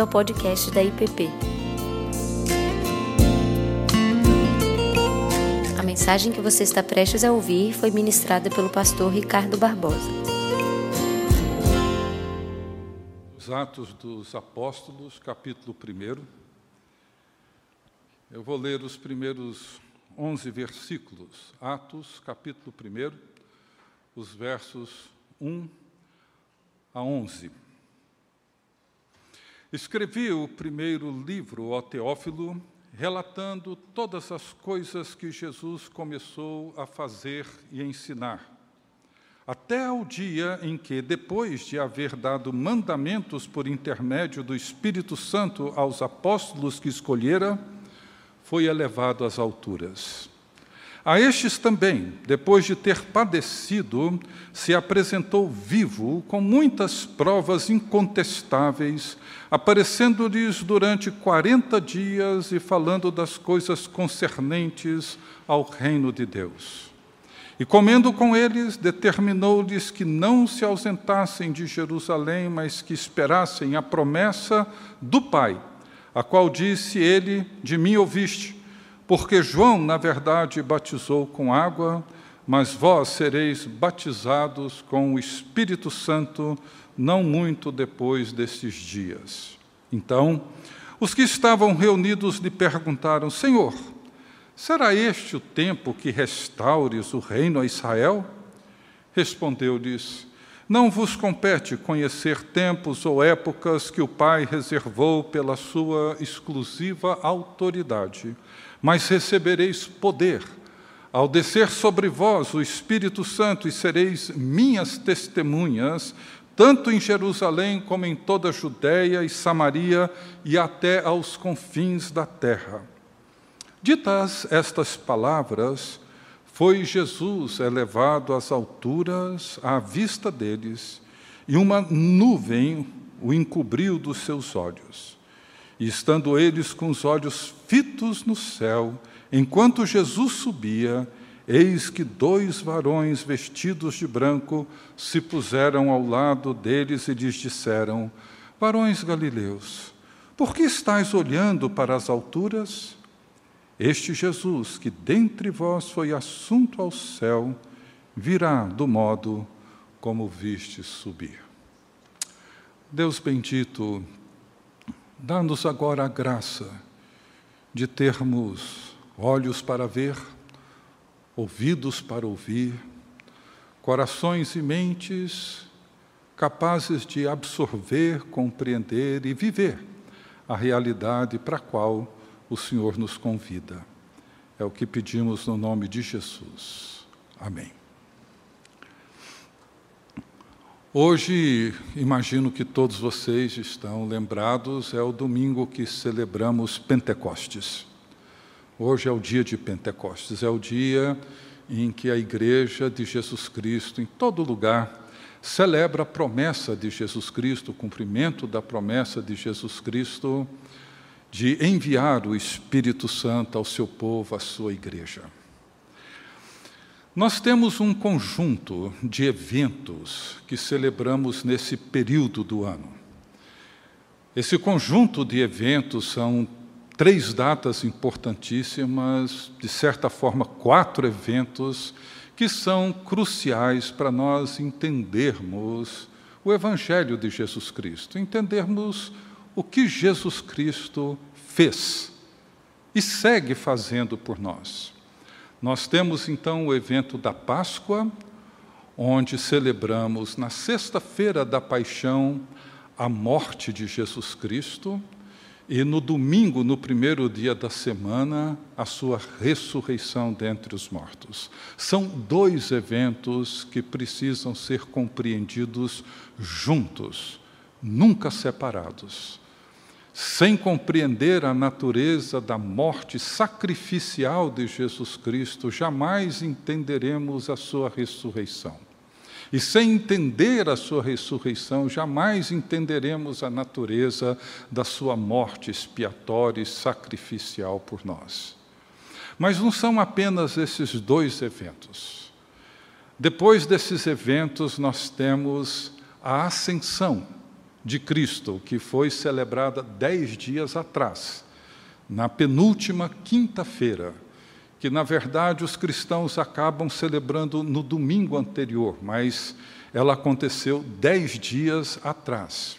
bem-vindo ao podcast da IPP. A mensagem que você está prestes a ouvir foi ministrada pelo pastor Ricardo Barbosa. Os Atos dos Apóstolos, capítulo 1. Eu vou ler os primeiros 11 versículos. Atos, capítulo 1, os versos 1 a 11. Escrevi o primeiro livro, ó Teófilo, relatando todas as coisas que Jesus começou a fazer e ensinar, até ao dia em que, depois de haver dado mandamentos por intermédio do Espírito Santo aos apóstolos que escolhera, foi elevado às alturas. A estes também, depois de ter padecido, se apresentou vivo, com muitas provas incontestáveis, aparecendo-lhes durante quarenta dias e falando das coisas concernentes ao reino de Deus. E comendo com eles, determinou-lhes que não se ausentassem de Jerusalém, mas que esperassem a promessa do Pai, a qual disse ele: De mim ouviste porque João, na verdade, batizou com água, mas vós sereis batizados com o Espírito Santo não muito depois destes dias. Então, os que estavam reunidos lhe perguntaram: Senhor, será este o tempo que restaures o reino a Israel? Respondeu-lhes: Não vos compete conhecer tempos ou épocas que o Pai reservou pela sua exclusiva autoridade mas recebereis poder ao descer sobre vós o Espírito Santo e sereis minhas testemunhas, tanto em Jerusalém como em toda a Judéia e Samaria e até aos confins da terra. Ditas estas palavras, foi Jesus elevado às alturas à vista deles, e uma nuvem o encobriu dos seus olhos. E estando eles com os olhos fitos no céu, enquanto Jesus subia, eis que dois varões vestidos de branco se puseram ao lado deles e lhes disseram: Varões galileus, por que estáis olhando para as alturas? Este Jesus, que dentre vós foi assunto ao céu, virá do modo como viste subir. Deus bendito, Dá-nos agora a graça de termos olhos para ver, ouvidos para ouvir, corações e mentes capazes de absorver, compreender e viver a realidade para a qual o Senhor nos convida. É o que pedimos no nome de Jesus. Amém. Hoje, imagino que todos vocês estão lembrados, é o domingo que celebramos Pentecostes. Hoje é o dia de Pentecostes, é o dia em que a Igreja de Jesus Cristo, em todo lugar, celebra a promessa de Jesus Cristo, o cumprimento da promessa de Jesus Cristo de enviar o Espírito Santo ao seu povo, à sua igreja. Nós temos um conjunto de eventos que celebramos nesse período do ano. Esse conjunto de eventos são três datas importantíssimas, de certa forma, quatro eventos que são cruciais para nós entendermos o Evangelho de Jesus Cristo, entendermos o que Jesus Cristo fez e segue fazendo por nós. Nós temos então o evento da Páscoa, onde celebramos na sexta-feira da paixão a morte de Jesus Cristo e no domingo, no primeiro dia da semana, a sua ressurreição dentre os mortos. São dois eventos que precisam ser compreendidos juntos, nunca separados. Sem compreender a natureza da morte sacrificial de Jesus Cristo, jamais entenderemos a sua ressurreição. E sem entender a sua ressurreição, jamais entenderemos a natureza da sua morte expiatória e sacrificial por nós. Mas não são apenas esses dois eventos. Depois desses eventos, nós temos a ascensão de Cristo, que foi celebrada dez dias atrás, na penúltima quinta-feira, que na verdade os cristãos acabam celebrando no domingo anterior, mas ela aconteceu dez dias atrás.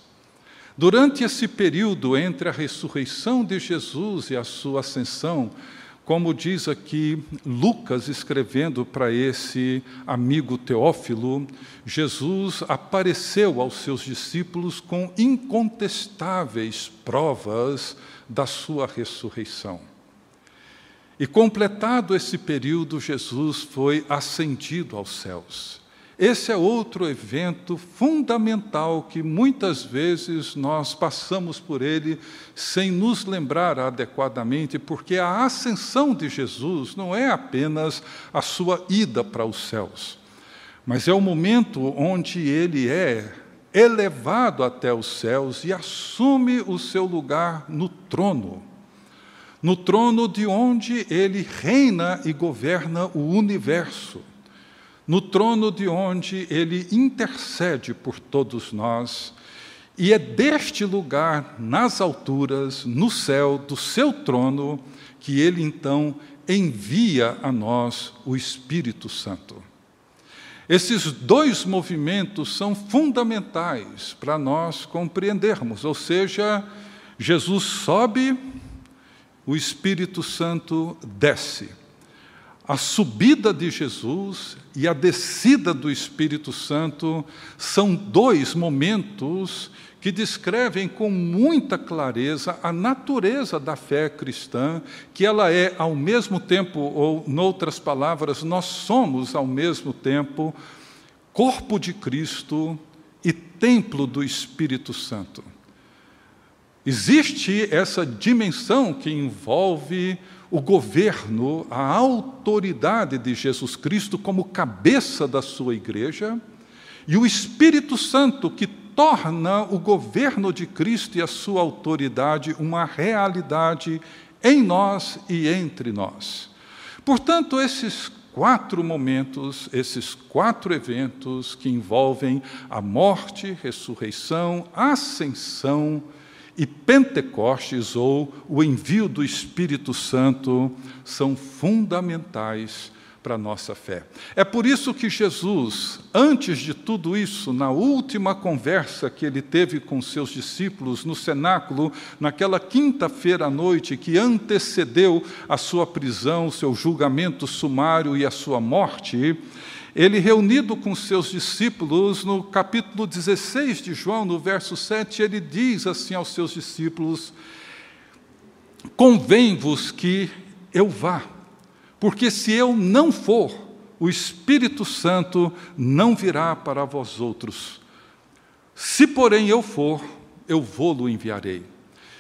Durante esse período entre a ressurreição de Jesus e a sua ascensão, como diz aqui Lucas escrevendo para esse amigo Teófilo, Jesus apareceu aos seus discípulos com incontestáveis provas da sua ressurreição. E completado esse período, Jesus foi ascendido aos céus. Esse é outro evento fundamental que muitas vezes nós passamos por ele sem nos lembrar adequadamente, porque a ascensão de Jesus não é apenas a sua ida para os céus, mas é o momento onde ele é elevado até os céus e assume o seu lugar no trono. No trono de onde ele reina e governa o universo no trono de onde ele intercede por todos nós, e é deste lugar, nas alturas, no céu, do seu trono, que ele então envia a nós o Espírito Santo. Esses dois movimentos são fundamentais para nós compreendermos, ou seja, Jesus sobe, o Espírito Santo desce a subida de Jesus e a descida do Espírito Santo são dois momentos que descrevem com muita clareza a natureza da fé cristã, que ela é ao mesmo tempo, ou, noutras palavras, nós somos ao mesmo tempo corpo de Cristo e templo do Espírito Santo. Existe essa dimensão que envolve o governo, a autoridade de Jesus Cristo como cabeça da sua igreja, e o Espírito Santo que torna o governo de Cristo e a sua autoridade uma realidade em nós e entre nós. Portanto, esses quatro momentos, esses quatro eventos que envolvem a morte, ressurreição, ascensão, e Pentecostes, ou o envio do Espírito Santo, são fundamentais para a nossa fé. É por isso que Jesus, antes de tudo isso, na última conversa que ele teve com seus discípulos no cenáculo, naquela quinta-feira à noite que antecedeu a sua prisão, seu julgamento sumário e a sua morte, ele, reunido com seus discípulos, no capítulo 16 de João, no verso 7, ele diz assim aos seus discípulos: Convém-vos que eu vá, porque se eu não for, o Espírito Santo não virá para vós outros. Se, porém, eu for, eu vou-lo enviarei.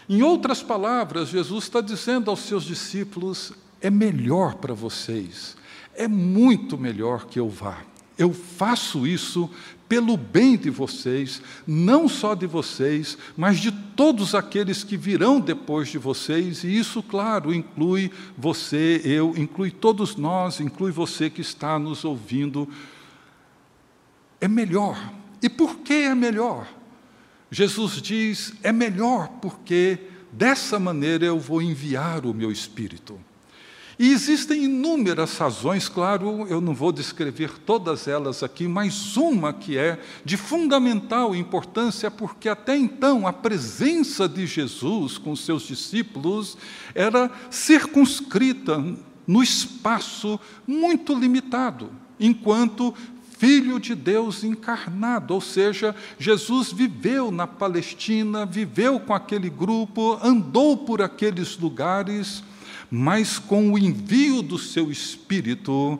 Em outras palavras, Jesus está dizendo aos seus discípulos: é melhor para vocês é muito melhor que eu vá. Eu faço isso pelo bem de vocês, não só de vocês, mas de todos aqueles que virão depois de vocês, e isso, claro, inclui você, eu, inclui todos nós, inclui você que está nos ouvindo. É melhor. E por que é melhor? Jesus diz: é melhor porque dessa maneira eu vou enviar o meu Espírito. E existem inúmeras razões, claro, eu não vou descrever todas elas aqui, mas uma que é de fundamental importância, porque até então a presença de Jesus com seus discípulos era circunscrita no espaço muito limitado, enquanto Filho de Deus encarnado, ou seja, Jesus viveu na Palestina, viveu com aquele grupo, andou por aqueles lugares mas com o envio do seu Espírito,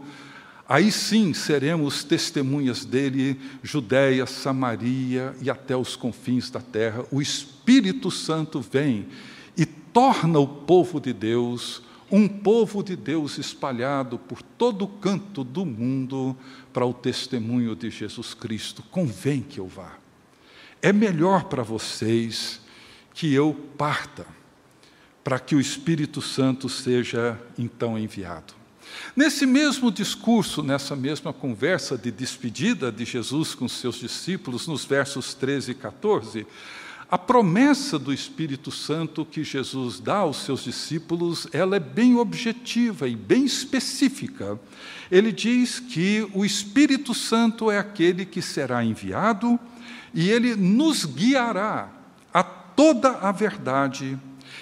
aí sim seremos testemunhas dele, Judéia, Samaria e até os confins da terra. O Espírito Santo vem e torna o povo de Deus um povo de Deus espalhado por todo canto do mundo para o testemunho de Jesus Cristo. Convém que eu vá. É melhor para vocês que eu parta para que o Espírito Santo seja então enviado. Nesse mesmo discurso, nessa mesma conversa de despedida de Jesus com seus discípulos, nos versos 13 e 14, a promessa do Espírito Santo que Jesus dá aos seus discípulos, ela é bem objetiva e bem específica. Ele diz que o Espírito Santo é aquele que será enviado e ele nos guiará a toda a verdade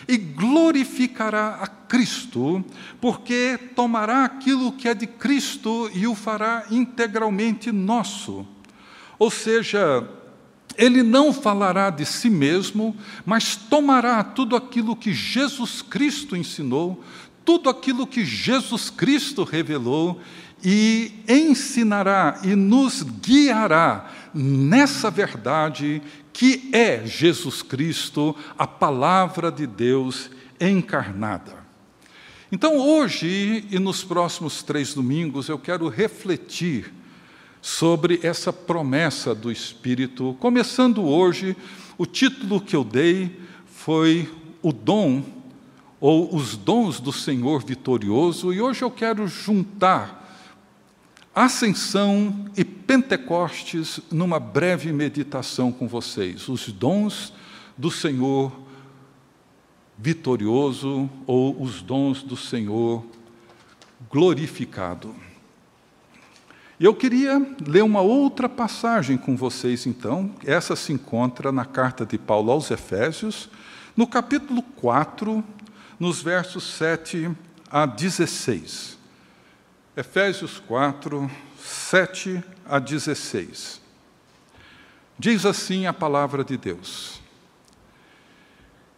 e glorificará a Cristo, porque tomará aquilo que é de Cristo e o fará integralmente nosso. Ou seja, ele não falará de si mesmo, mas tomará tudo aquilo que Jesus Cristo ensinou, tudo aquilo que Jesus Cristo revelou e ensinará e nos guiará nessa verdade que é Jesus Cristo, a palavra de Deus encarnada. Então, hoje e nos próximos três domingos, eu quero refletir sobre essa promessa do Espírito. Começando hoje, o título que eu dei foi O Dom, ou Os Dons do Senhor Vitorioso, e hoje eu quero juntar Ascensão e Pentecostes numa breve meditação com vocês. Os dons do Senhor vitorioso ou os dons do Senhor glorificado. E eu queria ler uma outra passagem com vocês, então. Essa se encontra na carta de Paulo aos Efésios, no capítulo 4, nos versos 7 a 16. Efésios 4, 7 a 16. Diz assim a palavra de Deus.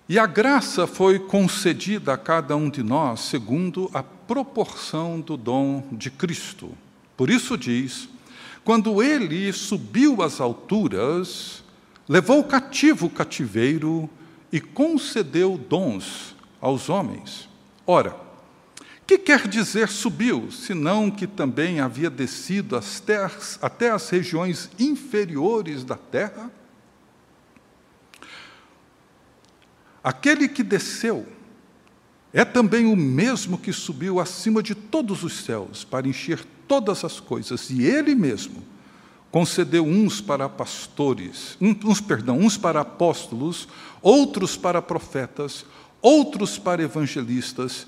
E a graça foi concedida a cada um de nós segundo a proporção do dom de Cristo. Por isso diz: quando ele subiu às alturas, levou cativo o cativeiro e concedeu dons aos homens. Ora, que quer dizer subiu, senão que também havia descido até as, até as regiões inferiores da terra? Aquele que desceu é também o mesmo que subiu acima de todos os céus para encher todas as coisas, e ele mesmo concedeu uns para pastores, uns, perdão, uns para apóstolos, outros para profetas, outros para evangelistas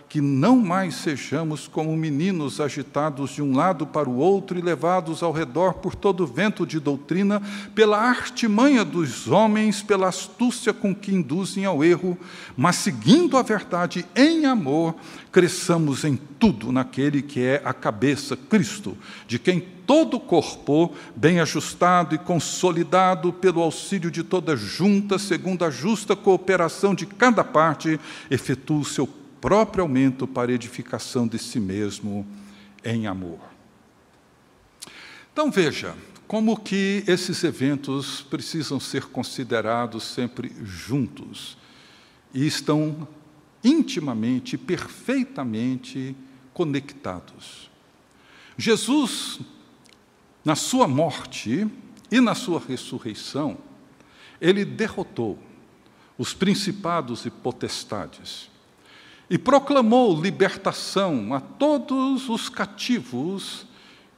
que não mais sejamos como meninos agitados de um lado para o outro e levados ao redor por todo vento de doutrina, pela artimanha dos homens, pela astúcia com que induzem ao erro, mas seguindo a verdade em amor, cresçamos em tudo naquele que é a cabeça, Cristo, de quem todo o corpo, bem ajustado e consolidado pelo auxílio de toda junta, segundo a justa cooperação de cada parte, efetua o seu próprio aumento para edificação de si mesmo em amor. Então veja, como que esses eventos precisam ser considerados sempre juntos e estão intimamente, perfeitamente conectados. Jesus, na sua morte e na sua ressurreição, ele derrotou os principados e potestades e proclamou libertação a todos os cativos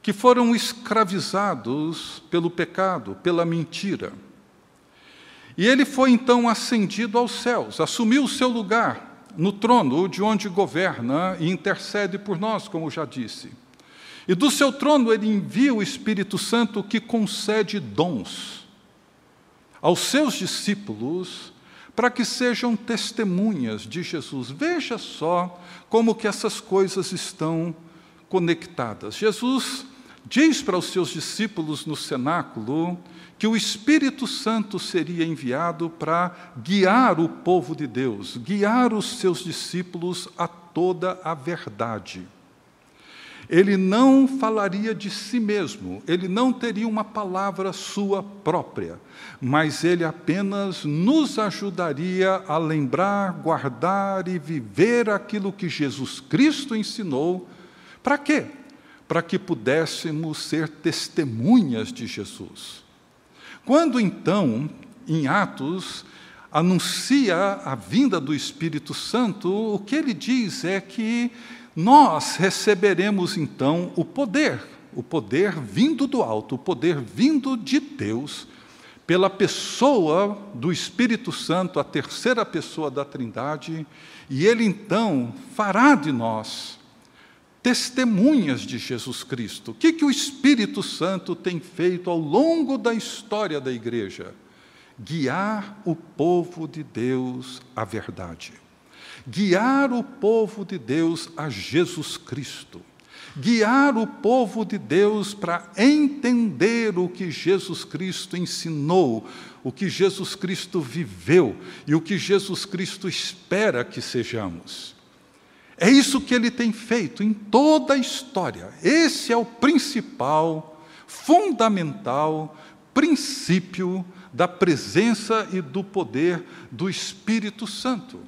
que foram escravizados pelo pecado, pela mentira. E ele foi então ascendido aos céus, assumiu o seu lugar no trono de onde governa e intercede por nós, como já disse. E do seu trono ele envia o Espírito Santo que concede dons aos seus discípulos para que sejam testemunhas de Jesus. Veja só como que essas coisas estão conectadas. Jesus diz para os seus discípulos no cenáculo que o Espírito Santo seria enviado para guiar o povo de Deus, guiar os seus discípulos a toda a verdade. Ele não falaria de si mesmo, ele não teria uma palavra sua própria, mas ele apenas nos ajudaria a lembrar, guardar e viver aquilo que Jesus Cristo ensinou. Para quê? Para que pudéssemos ser testemunhas de Jesus. Quando então, em Atos, anuncia a vinda do Espírito Santo, o que ele diz é que nós receberemos então o poder, o poder vindo do alto, o poder vindo de Deus, pela pessoa do Espírito Santo, a terceira pessoa da Trindade, e ele então fará de nós testemunhas de Jesus Cristo. O que, que o Espírito Santo tem feito ao longo da história da igreja? Guiar o povo de Deus à verdade guiar o povo de Deus a Jesus Cristo, guiar o povo de Deus para entender o que Jesus Cristo ensinou, o que Jesus Cristo viveu e o que Jesus Cristo espera que sejamos. É isso que ele tem feito em toda a história. Esse é o principal, fundamental princípio da presença e do poder do Espírito Santo.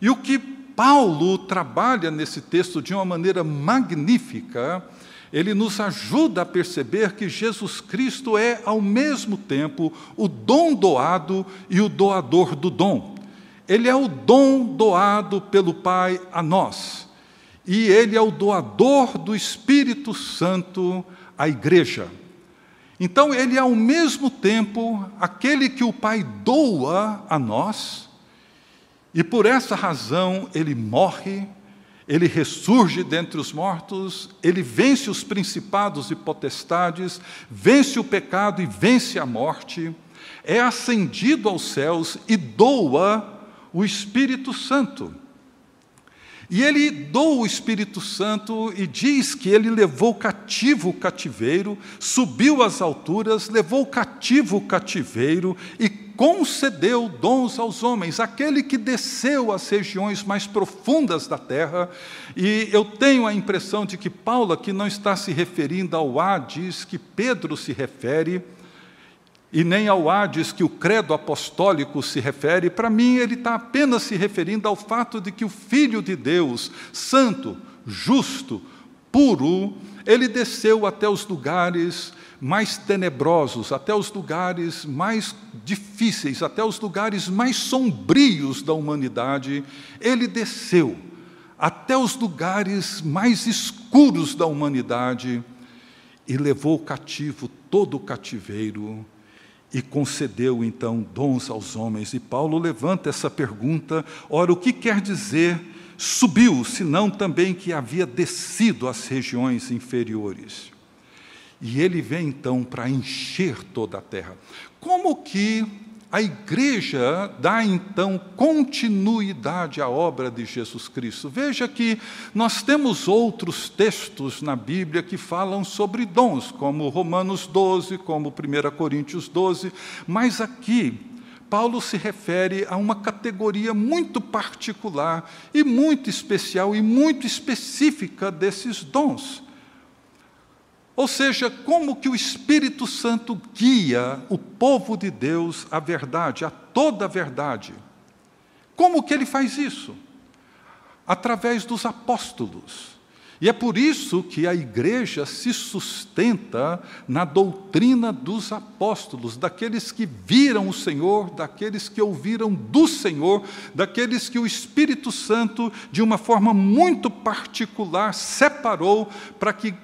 E o que Paulo trabalha nesse texto de uma maneira magnífica, ele nos ajuda a perceber que Jesus Cristo é, ao mesmo tempo, o dom doado e o doador do dom. Ele é o dom doado pelo Pai a nós, e ele é o doador do Espírito Santo à igreja. Então, ele é ao mesmo tempo aquele que o Pai doa a nós e por essa razão ele morre, ele ressurge dentre os mortos, ele vence os principados e potestades, vence o pecado e vence a morte, é ascendido aos céus e doa o Espírito Santo. E ele doa o Espírito Santo e diz que ele levou cativo o cativeiro, subiu às alturas, levou cativo o cativeiro e concedeu dons aos homens, aquele que desceu às regiões mais profundas da terra, e eu tenho a impressão de que Paulo aqui não está se referindo ao Hades que Pedro se refere, e nem ao Hades que o credo apostólico se refere, para mim ele está apenas se referindo ao fato de que o Filho de Deus, santo, justo, puro, ele desceu até os lugares mais tenebrosos, até os lugares mais difíceis, até os lugares mais sombrios da humanidade, ele desceu até os lugares mais escuros da humanidade e levou cativo todo o cativeiro e concedeu então dons aos homens. E Paulo levanta essa pergunta: ora, o que quer dizer subiu, senão também que havia descido às regiões inferiores? E ele vem então para encher toda a terra. Como que a igreja dá então continuidade à obra de Jesus Cristo? Veja que nós temos outros textos na Bíblia que falam sobre dons, como Romanos 12, como 1 Coríntios 12, mas aqui Paulo se refere a uma categoria muito particular e muito especial e muito específica desses dons. Ou seja, como que o Espírito Santo guia o povo de Deus à verdade, a toda a verdade. Como que ele faz isso? Através dos apóstolos. E é por isso que a igreja se sustenta na doutrina dos apóstolos, daqueles que viram o Senhor, daqueles que ouviram do Senhor, daqueles que o Espírito Santo, de uma forma muito particular, separou para que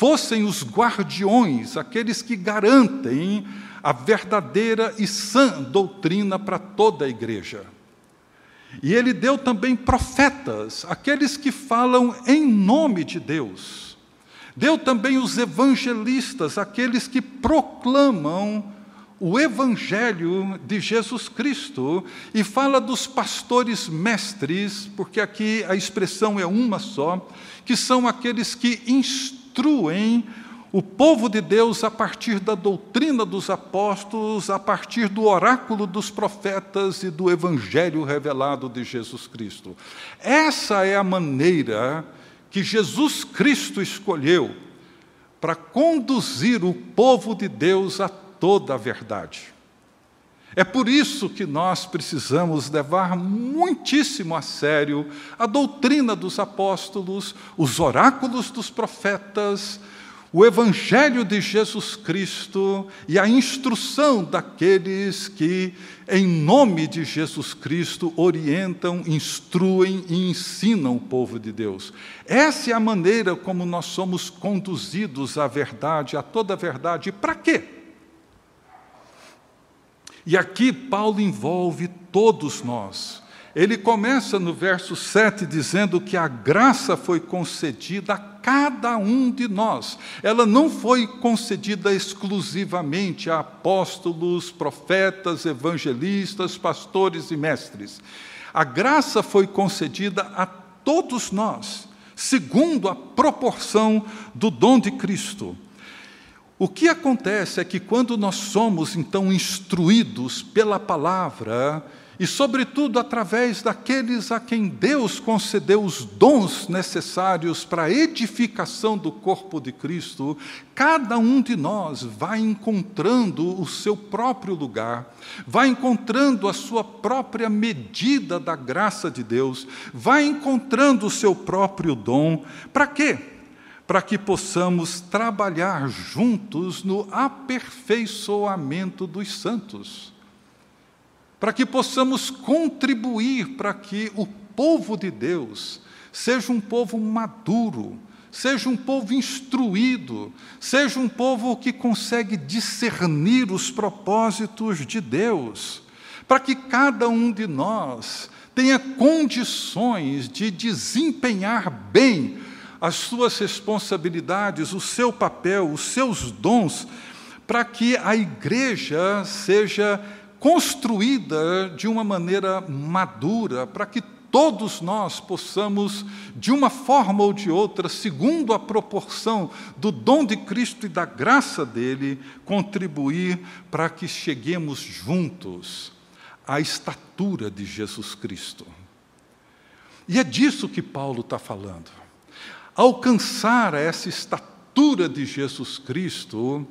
fossem os guardiões, aqueles que garantem a verdadeira e sã doutrina para toda a igreja. E ele deu também profetas, aqueles que falam em nome de Deus. Deu também os evangelistas, aqueles que proclamam o Evangelho de Jesus Cristo e fala dos pastores mestres, porque aqui a expressão é uma só, que são aqueles que instruem instruem o povo de Deus a partir da doutrina dos apóstolos, a partir do oráculo dos profetas e do evangelho revelado de Jesus Cristo. Essa é a maneira que Jesus Cristo escolheu para conduzir o povo de Deus a toda a verdade. É por isso que nós precisamos levar muitíssimo a sério a doutrina dos apóstolos, os oráculos dos profetas, o Evangelho de Jesus Cristo e a instrução daqueles que, em nome de Jesus Cristo, orientam, instruem e ensinam o povo de Deus. Essa é a maneira como nós somos conduzidos à verdade, a toda a verdade. Para quê? E aqui Paulo envolve todos nós. Ele começa no verso 7 dizendo que a graça foi concedida a cada um de nós. Ela não foi concedida exclusivamente a apóstolos, profetas, evangelistas, pastores e mestres. A graça foi concedida a todos nós, segundo a proporção do dom de Cristo. O que acontece é que quando nós somos então instruídos pela palavra, e, sobretudo, através daqueles a quem Deus concedeu os dons necessários para a edificação do corpo de Cristo, cada um de nós vai encontrando o seu próprio lugar, vai encontrando a sua própria medida da graça de Deus, vai encontrando o seu próprio dom. Para quê? Para que possamos trabalhar juntos no aperfeiçoamento dos santos, para que possamos contribuir para que o povo de Deus seja um povo maduro, seja um povo instruído, seja um povo que consegue discernir os propósitos de Deus, para que cada um de nós tenha condições de desempenhar bem as suas responsabilidades, o seu papel, os seus dons, para que a igreja seja construída de uma maneira madura, para que todos nós possamos, de uma forma ou de outra, segundo a proporção do dom de Cristo e da graça dele, contribuir para que cheguemos juntos à estatura de Jesus Cristo. E é disso que Paulo está falando alcançar essa estatura de Jesus Cristo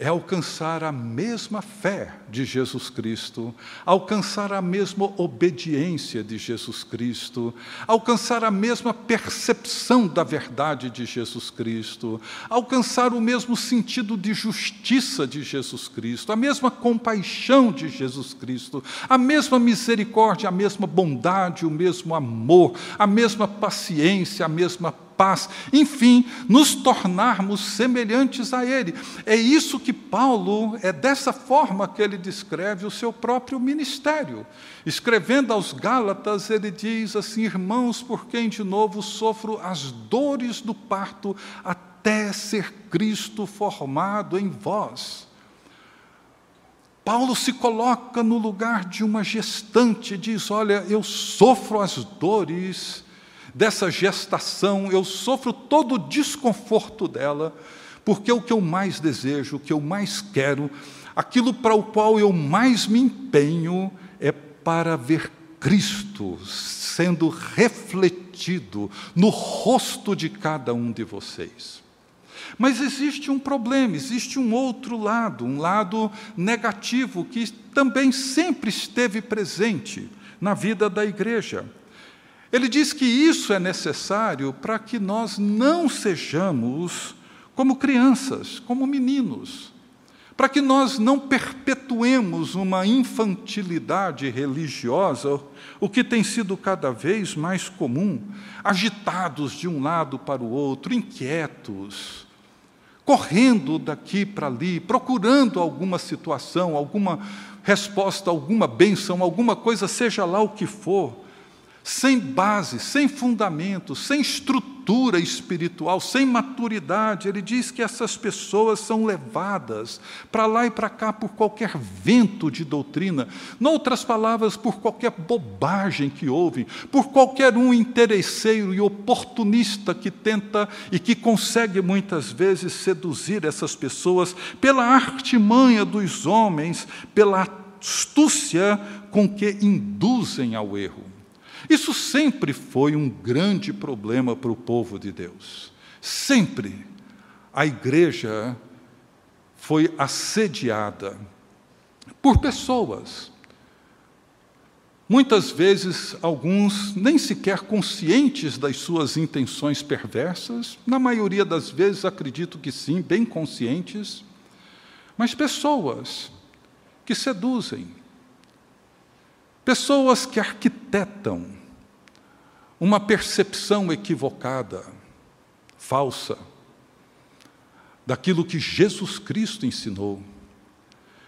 é alcançar a mesma fé de Jesus Cristo, alcançar a mesma obediência de Jesus Cristo, alcançar a mesma percepção da verdade de Jesus Cristo, alcançar o mesmo sentido de justiça de Jesus Cristo, a mesma compaixão de Jesus Cristo, a mesma misericórdia, a mesma bondade, o mesmo amor, a mesma paciência, a mesma paz, enfim, nos tornarmos semelhantes a Ele. É isso que Paulo, é dessa forma que ele descreve o seu próprio ministério. Escrevendo aos Gálatas, ele diz assim: Irmãos, por quem de novo sofro as dores do parto, até ser Cristo formado em vós. Paulo se coloca no lugar de uma gestante diz: Olha, eu sofro as dores dessa gestação, eu sofro todo o desconforto dela, porque o que eu mais desejo, o que eu mais quero, aquilo para o qual eu mais me empenho é para ver Cristo sendo refletido no rosto de cada um de vocês. Mas existe um problema, existe um outro lado, um lado negativo que também sempre esteve presente na vida da igreja. Ele diz que isso é necessário para que nós não sejamos como crianças, como meninos, para que nós não perpetuemos uma infantilidade religiosa, o que tem sido cada vez mais comum, agitados de um lado para o outro, inquietos, correndo daqui para ali, procurando alguma situação, alguma resposta, alguma bênção, alguma coisa, seja lá o que for sem base, sem fundamento, sem estrutura espiritual, sem maturidade. Ele diz que essas pessoas são levadas para lá e para cá por qualquer vento de doutrina, noutras palavras, por qualquer bobagem que ouvem, por qualquer um interesseiro e oportunista que tenta e que consegue muitas vezes seduzir essas pessoas pela artimanha dos homens, pela astúcia com que induzem ao erro. Isso sempre foi um grande problema para o povo de Deus. Sempre a igreja foi assediada por pessoas. Muitas vezes, alguns nem sequer conscientes das suas intenções perversas, na maioria das vezes, acredito que sim, bem conscientes, mas pessoas que seduzem, pessoas que arquitetam uma percepção equivocada, falsa, daquilo que Jesus Cristo ensinou.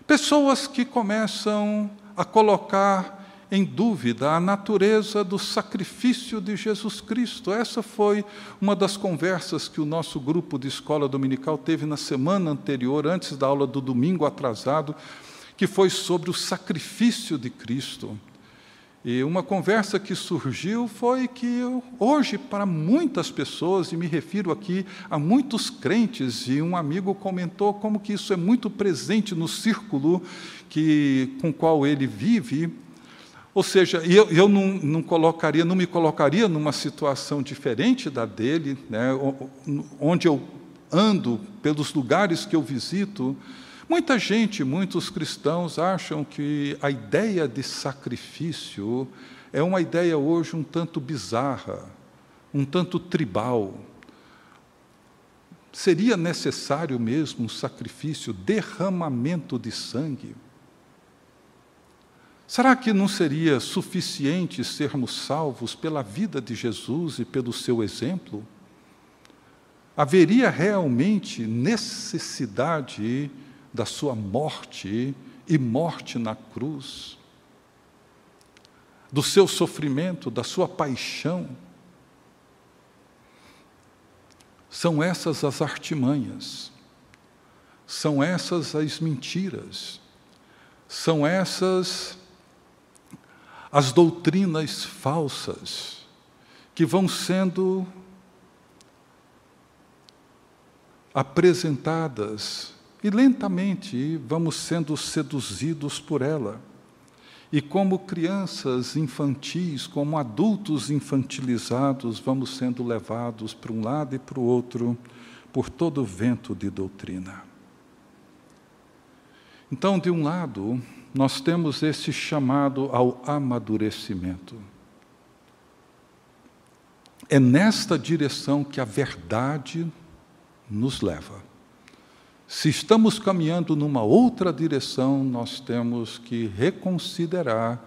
Pessoas que começam a colocar em dúvida a natureza do sacrifício de Jesus Cristo. Essa foi uma das conversas que o nosso grupo de escola dominical teve na semana anterior, antes da aula do domingo atrasado, que foi sobre o sacrifício de Cristo. E uma conversa que surgiu foi que hoje, para muitas pessoas, e me refiro aqui a muitos crentes, e um amigo comentou como que isso é muito presente no círculo que, com qual ele vive, ou seja, eu, eu não, não, colocaria, não me colocaria numa situação diferente da dele, né, onde eu ando, pelos lugares que eu visito, Muita gente, muitos cristãos acham que a ideia de sacrifício é uma ideia hoje um tanto bizarra, um tanto tribal. Seria necessário mesmo um sacrifício, derramamento de sangue? Será que não seria suficiente sermos salvos pela vida de Jesus e pelo seu exemplo? Haveria realmente necessidade da sua morte e morte na cruz, do seu sofrimento, da sua paixão. São essas as artimanhas, são essas as mentiras, são essas as doutrinas falsas que vão sendo apresentadas e lentamente vamos sendo seduzidos por ela. E como crianças infantis, como adultos infantilizados, vamos sendo levados para um lado e para o outro por todo o vento de doutrina. Então, de um lado, nós temos esse chamado ao amadurecimento. É nesta direção que a verdade nos leva. Se estamos caminhando numa outra direção, nós temos que reconsiderar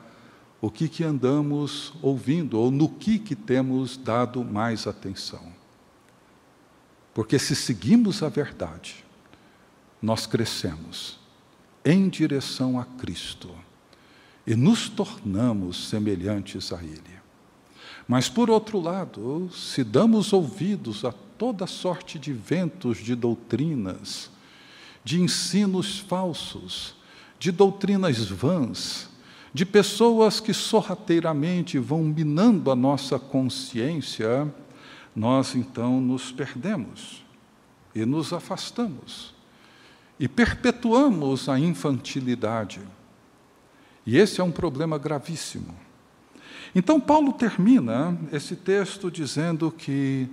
o que, que andamos ouvindo ou no que, que temos dado mais atenção. Porque se seguimos a verdade, nós crescemos em direção a Cristo e nos tornamos semelhantes a Ele. Mas, por outro lado, se damos ouvidos a toda sorte de ventos de doutrinas, de ensinos falsos, de doutrinas vãs, de pessoas que sorrateiramente vão minando a nossa consciência, nós então nos perdemos e nos afastamos e perpetuamos a infantilidade. E esse é um problema gravíssimo. Então, Paulo termina esse texto dizendo que,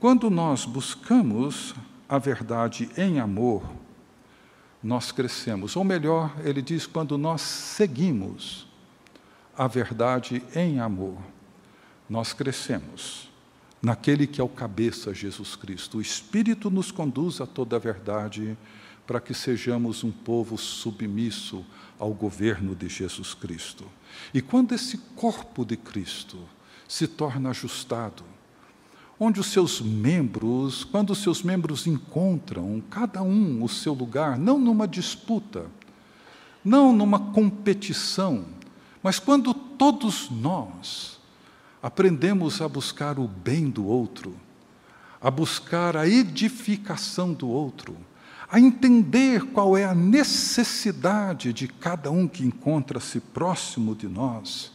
quando nós buscamos a verdade em amor, nós crescemos. Ou melhor, ele diz, quando nós seguimos a verdade em amor, nós crescemos naquele que é o cabeça, Jesus Cristo. O Espírito nos conduz a toda a verdade para que sejamos um povo submisso ao governo de Jesus Cristo. E quando esse corpo de Cristo se torna ajustado, onde os seus membros, quando os seus membros encontram cada um o seu lugar, não numa disputa, não numa competição, mas quando todos nós aprendemos a buscar o bem do outro, a buscar a edificação do outro, a entender qual é a necessidade de cada um que encontra-se próximo de nós,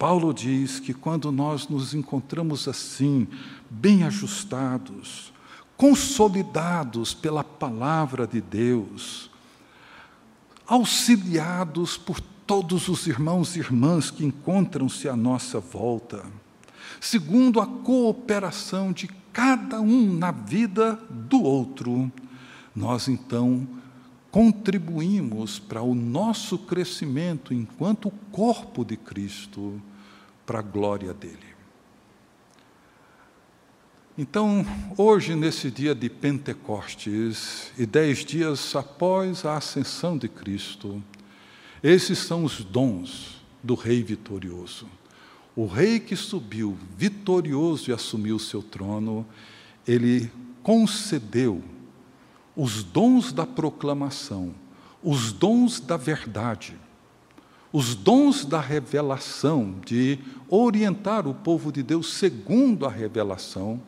Paulo diz que quando nós nos encontramos assim, bem ajustados, consolidados pela palavra de Deus, auxiliados por todos os irmãos e irmãs que encontram-se à nossa volta, segundo a cooperação de cada um na vida do outro, nós então contribuímos para o nosso crescimento enquanto corpo de Cristo, para a glória dele. Então, hoje, nesse dia de Pentecostes, e dez dias após a ascensão de Cristo, esses são os dons do Rei vitorioso. O Rei que subiu vitorioso e assumiu o seu trono, ele concedeu os dons da proclamação, os dons da verdade, os dons da revelação, de orientar o povo de Deus segundo a revelação,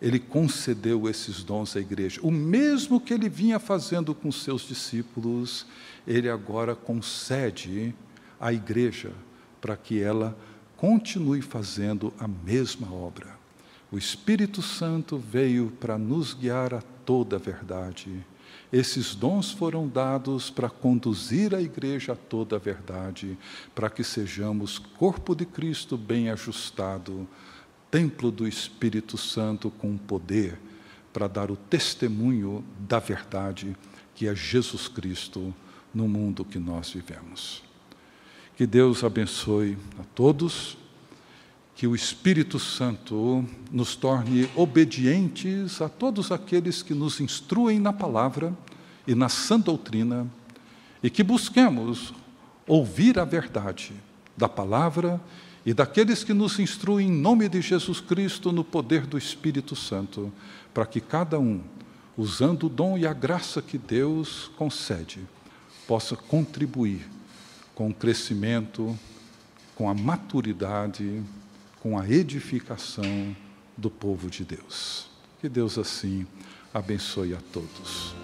ele concedeu esses dons à igreja. O mesmo que ele vinha fazendo com seus discípulos, ele agora concede à igreja para que ela continue fazendo a mesma obra. O Espírito Santo veio para nos guiar a toda a verdade. Esses dons foram dados para conduzir a igreja a toda a verdade, para que sejamos corpo de Cristo bem ajustado, templo do Espírito Santo com poder para dar o testemunho da verdade que é Jesus Cristo no mundo que nós vivemos. Que Deus abençoe a todos, que o Espírito Santo nos torne obedientes a todos aqueles que nos instruem na palavra e na sã doutrina, e que busquemos ouvir a verdade da palavra e daqueles que nos instruem em nome de Jesus Cristo no poder do Espírito Santo, para que cada um, usando o dom e a graça que Deus concede, possa contribuir com o crescimento, com a maturidade, com a edificação do povo de Deus. Que Deus assim abençoe a todos.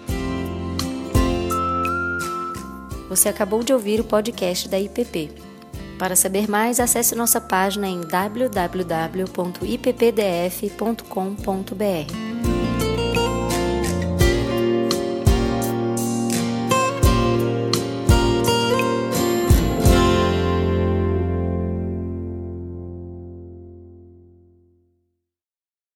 Você acabou de ouvir o podcast da IPP. Para saber mais, acesse nossa página em www.ippdf.com.br.